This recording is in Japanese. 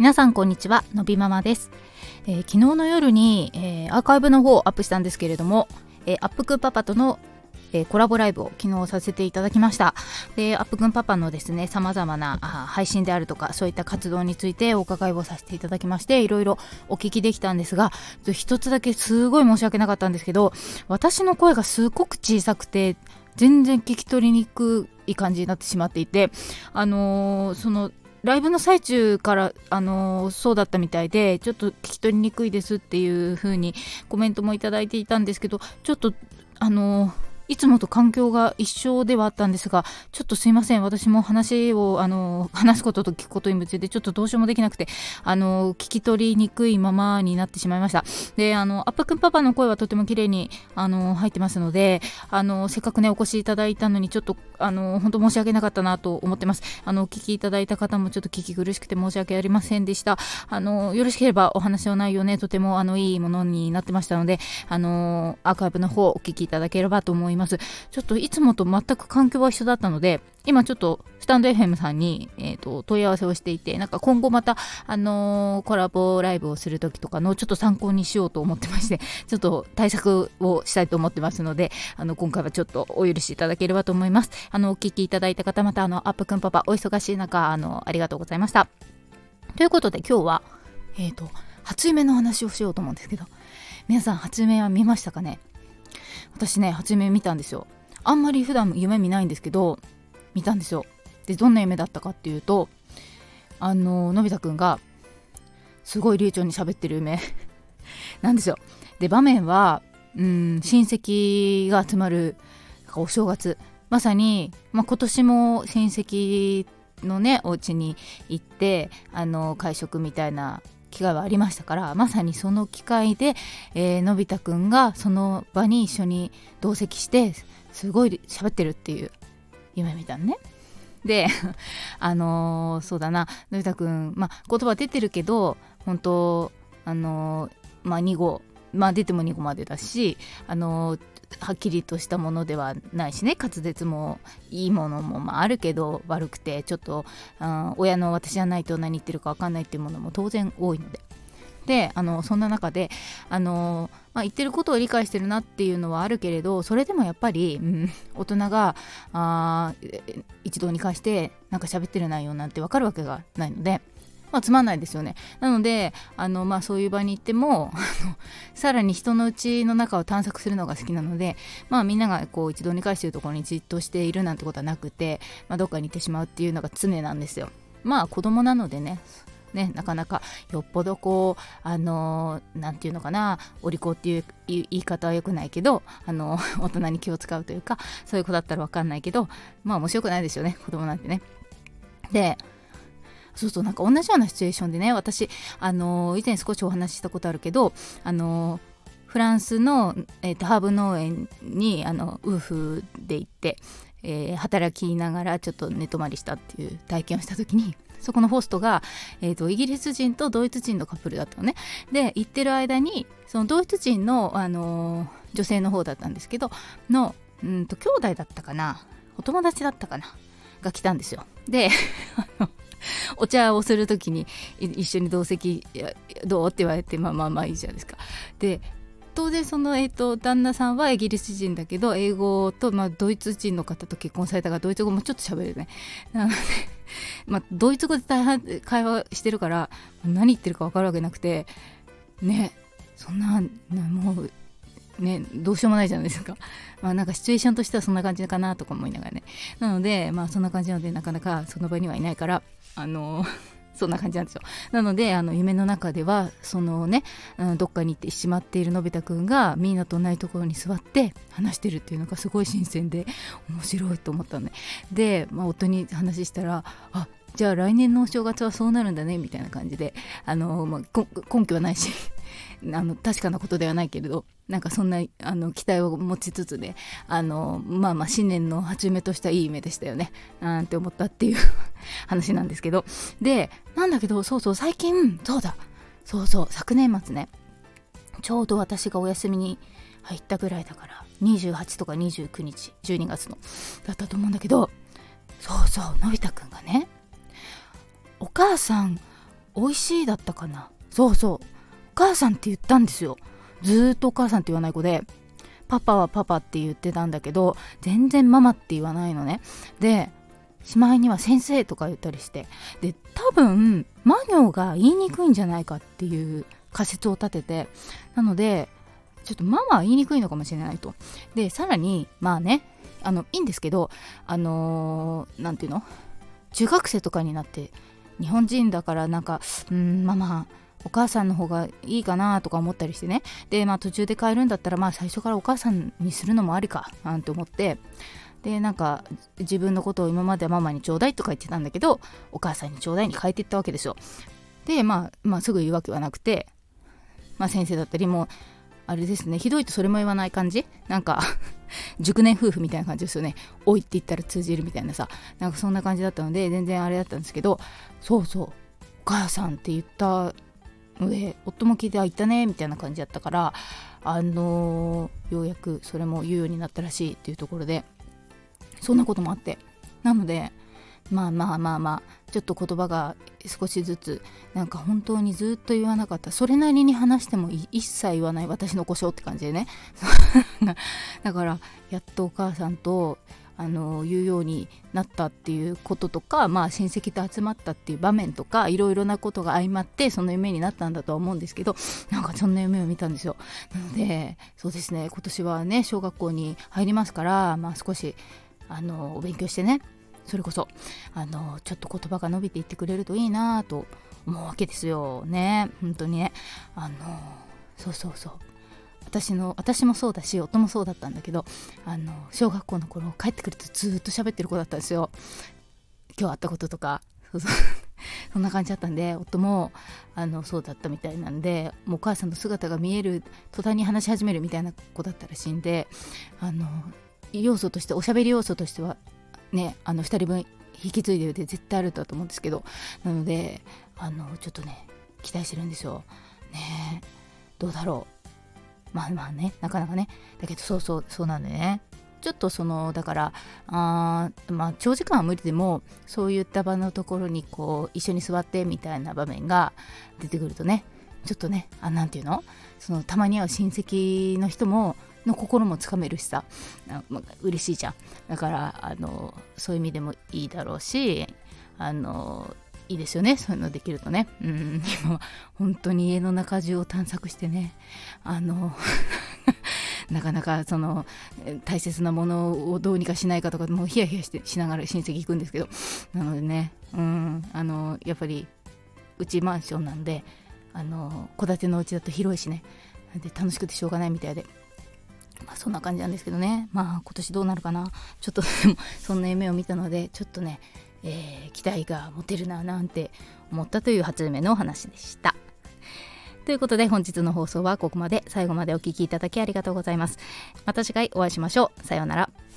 皆さんこんにちはのびママです、えー、昨日の夜に、えー、アーカイブの方をアップしたんですけれども、えー、アップクパパとのえー、コラボライブを昨日させていただきました。でアップくんパパのですねさまざまな配信であるとかそういった活動についてお伺いをさせていただきましていろいろお聞きできたんですが一つだけすごい申し訳なかったんですけど私の声がすごく小さくて全然聞き取りにくい感じになってしまっていてあのー、そのライブの最中から、あのー、そうだったみたいで、ちょっと聞き取りにくいですっていう風にコメントもいただいていたんですけど、ちょっと、あのーいつもと環境が一緒ではあったんですが、ちょっとすいません。私も話を、あの、話すことと聞くことに夢中で、ちょっとどうしようもできなくて、あの、聞き取りにくいままになってしまいました。で、あの、アップくんパパの声はとても綺麗に、あの、入ってますので、あの、せっかくね、お越しいただいたのに、ちょっと、あの、本当申し訳なかったなと思ってます。あの、お聞きいただいた方もちょっと聞き苦しくて申し訳ありませんでした。あの、よろしければお話の内容ね、とても、あの、いいものになってましたので、あの、アーカイブの方、お聞きいただければと思います。ますちょっといつもと全く環境は一緒だったので、今ちょっとスタンド FM さんに、えーと、問い合わせをしていて、なんか今後また、あのー、コラボライブをするときとかのちょっと参考にしようと思ってまして、ちょっと対策をしたいと思ってますので、あの、今回はちょっとお許しいただければと思います。あの、お聞きいただいた方、またあの、アップくんパパ、お忙しい中、あの、ありがとうございました。ということで今日は、えっ、ー、と、初夢の話をしようと思うんですけど、皆さん初夢は見ましたかね？私ね、初夢見たんですよ。あんまり普段夢見ないんですけど見たんですよ。でどんな夢だったかっていうとあののび太くんがすごい流暢に喋ってる夢。なんですよ。で場面はうん親戚が集まるお正月。まさに、まあ、今年も親戚のねお家に行ってあの会食みたいな機会はありましたからまさにその機会で、えーのび太くんがその場に一緒に同席してすごい喋ってるっていう夢見たのね。で、あのー、そうだな、のび太くん、まあ、言葉出てるけど、本当あのー、まあ、2号、まあ、出ても2語までだし、あの、はっきりとしたものではないしね滑舌もいいものもまああるけど悪くてちょっと、うん、親の私じゃないと何言ってるか分かんないっていうものも当然多いのでであのそんな中であの、まあ、言ってることを理解してるなっていうのはあるけれどそれでもやっぱり、うん、大人があ一堂に会してなんか喋ってる内容なんて分かるわけがないので。まあ、つまんないですよね。なので、あの、まあ、そういう場に行っても、さらに人の内の中を探索するのが好きなので、まあ、みんながこう一堂に会しているところにじっとしているなんてことはなくて、まあ、どっかに行ってしまうっていうのが常なんですよ。まあ、子供なのでね、ね、なかなかよっぽどこうあの何て言うのかなお利口っていう言い方は良くないけどあの 大人に気を使うというかそういう子だったら分かんないけどまあ面白くないですよね子供なんてね。でそうそうなんか同じようなシチュエーションでね私あの以前少しお話ししたことあるけどあのフランスの、えーと、ハーブ農園にあの夫婦で行って、えー、働きながらちょっと寝泊まりしたっていう体験をした時にそこのホストが、えーと、イギリス人とドイツ人のカップルだったのね。で行ってる間にそのドイツ人の、あのー、女性の方だったんですけどのうんと兄弟だったかな？お友達だったかな？が来たんですよ。で お茶をする時に一緒に同席どう？って言われてまあまあまあいいじゃないですか。で当然その、えーと、旦那さんはイギリス人だけど英語と、まあ、ドイツ人の方と結婚されたからドイツ語もちょっと喋るねなのでまあ、ドイツ語で大半会話してるから何言ってるか分かるわけなくてねそんなもうねどうしようもないじゃないですか。まあなんかシチュエーションとしてはそんな感じかなとか思いながらね。なのでまあそんな感じなのでなかなかその場にはいないからあの そんな感じなんですよ。なのであの夢の中ではそのね、うん、どっかに行ってしまっているのび太くんがミーナと同じところに座って話してるっていうのがすごい新鮮で面白いと思ったのね。で、まあ、夫に話したらあじゃあ来年のお正月はそうなるんだねみたいな感じであの、まあ、根拠はないし あの確かなことではないけれどなんかそんなあの期待を持ちつつであのまあまあ新年の初めとしたいい夢でしたよねなんて思ったっていう 話なんですけど。でなんだけどそうそう最近そうだそうそう昨年末ねちょうど私がお休みに入ったぐらいだから28とか29日12月のだったと思うんだけどそうそうのび太くんがねお母さん美味しいだったかな？そうそう。お母さんって言ったんですよ。ずっとお母さんって言わない子で。パパはパパって言ってたんだけど全然ママって言わないのね。でしまいには先生とか言ったりして。で多分マ行が言いにくいんじゃないかっていう仮説を立てて。なのでちょっとママは言いにくいのかもしれないと。でさらにまあねあのいいんですけどあの何、て言うの？中学生とかになって日本人だからなんかうんママお母さんの方がいいかなとか思ったりしてね。でまあ途中で変えるんだったらまあ最初からお母さんにするのもありかなんて思って。でなんか自分のことを今まではママにちょうだいとか言ってたんだけどお母さんにちょうだいに変えていったわけですよ。でまあ、まあ、すぐ言うわけはなくて、まあ、先生だったりもあれですね。ひどいとそれも言わない感じ？なんか 熟年夫婦みたいな感じですよね「おい」って言ったら通じるみたいなさ。なんかそんな感じだったので全然あれだったんですけどそうそう。お母さんって言ったので夫も聞いてあ言ったねみたいな感じだったからあのー、ようやくそれも言うようになったらしいっていうところでそんなこともあって。なのでまあまあまあまあちょっと言葉が少しずつなんか本当にずっと言わなかった。それなりに話しても一切言わない私の故障って感じでね。だからやっとお母さんとあの言うようになったっていうこととか、まあ、親戚と集まったっていう場面とかいろいろなことが相まってその夢になったんだとは思うんですけどなんかそんな夢を見たんですよ。なのでそうですね。今年はね小学校に入りますから、まあ、少しあのお勉強してねそれこそあのちょっと言葉が伸びていってくれるといいなと思うわけですよ。ね。本当にね。あのそうそうそう。私の私もそうだし夫もそうだったんだけどあの小学校の頃帰ってくるとずっと喋ってる子だったんですよ。今日会ったこととか。そうそう。そんな感じだったんで夫もあのそうだったみたいなんでもうお母さんの姿が見える途端に話し始めるみたいな子だったらしいんであの要素としておしゃべり要素としてはねあの2人分引き継いでるで絶対あると思うんですけどなのであのちょっとね期待してるんですよ。ねどうだろう。まあまあねなかなかね。だけどそうそうそうなんでね。ちょっとそのだからあまあ長時間は無理でもそういった場のところにこう一緒に座ってみたいな場面が出てくるとねちょっとねあなんていうの？そのたまに会う親戚の人もの心もつかめるしさ、まあ、嬉しいじゃん。だからあのそういう意味でもいいだろうしあのいいですよね。そういうのできるとね。うん。今本当に家の中中を探索してね。あの なかなかその大切なものをどうにかしないかとかもうヒヤヒヤしてしながら親戚行くんですけど。なのでねうん。あのやっぱりうちマンションなんであの戸建てのうちだと広いしね。で楽しくてしょうがないみたいで。まあ、そんな感じなんですけどねまあ今年どうなるかなちょっと そんな夢を見たのでちょっとね、えー、期待が持てるななんて思ったという初夢のお話でした。ということで本日の放送はここまで最後までお聴きいただきありがとうございます。また次回お会いしましょう。さようなら。